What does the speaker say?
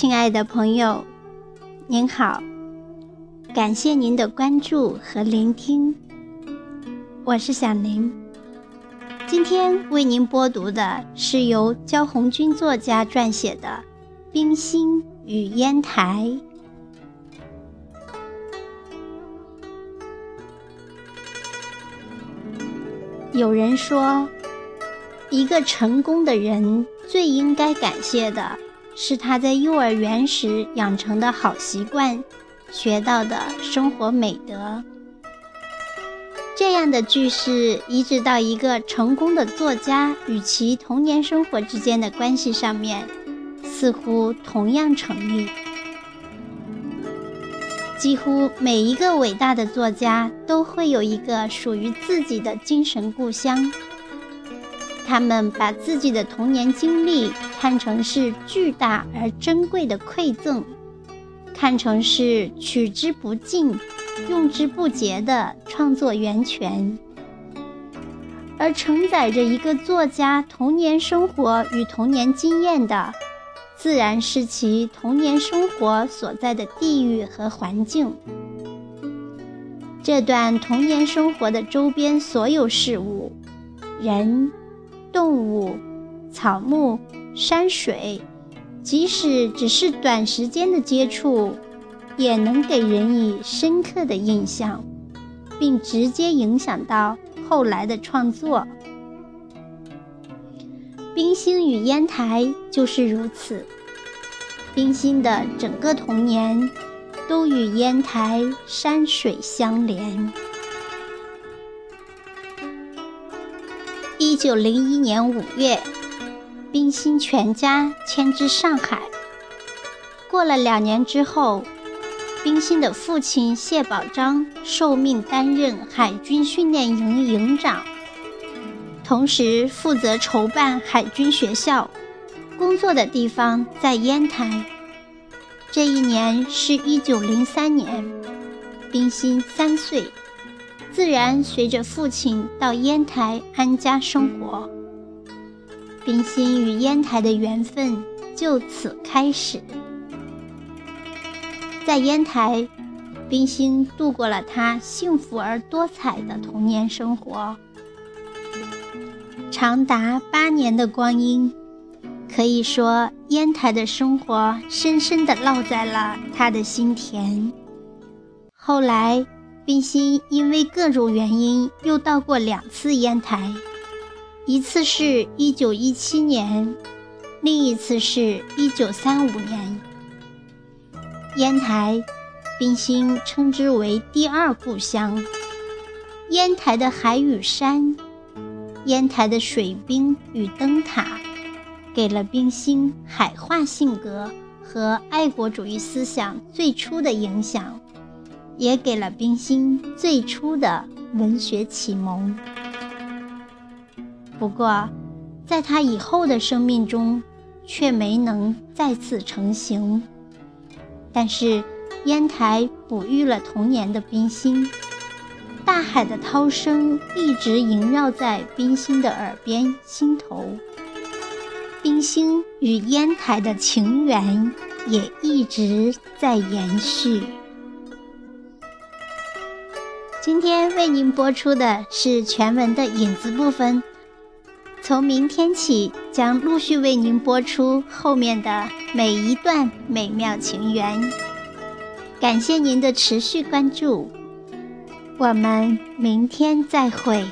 亲爱的朋友，您好，感谢您的关注和聆听，我是小林。今天为您播读的是由焦红军作家撰写的《冰心与烟台》。有人说，一个成功的人最应该感谢的。是他在幼儿园时养成的好习惯，学到的生活美德。这样的句式移植到一个成功的作家与其童年生活之间的关系上面，似乎同样成立。几乎每一个伟大的作家都会有一个属于自己的精神故乡。他们把自己的童年经历看成是巨大而珍贵的馈赠，看成是取之不尽、用之不竭的创作源泉。而承载着一个作家童年生活与童年经验的，自然是其童年生活所在的地域和环境。这段童年生活的周边所有事物，人。动物、草木、山水，即使只是短时间的接触，也能给人以深刻的印象，并直接影响到后来的创作。冰心与烟台就是如此，冰心的整个童年都与烟台山水相连。一九零一年五月，冰心全家迁至上海。过了两年之后，冰心的父亲谢宝章受命担任海军训练营营长，同时负责筹办海军学校。工作的地方在烟台。这一年是一九零三年，冰心三岁。自然随着父亲到烟台安家生活，冰心与烟台的缘分就此开始。在烟台，冰心度过了她幸福而多彩的童年生活，长达八年的光阴，可以说烟台的生活深深地烙在了他的心田。后来。冰心因为各种原因又到过两次烟台，一次是一九一七年，另一次是一九三五年。烟台，冰心称之为第二故乡。烟台的海与山，烟台的水兵与灯塔，给了冰心海化性格和爱国主义思想最初的影响。也给了冰心最初的文学启蒙。不过，在他以后的生命中，却没能再次成型。但是，烟台哺育了童年的冰心，大海的涛声一直萦绕在冰心的耳边、心头。冰心与烟台的情缘也一直在延续。今天为您播出的是全文的影子部分，从明天起将陆续为您播出后面的每一段美妙情缘。感谢您的持续关注，我们明天再会。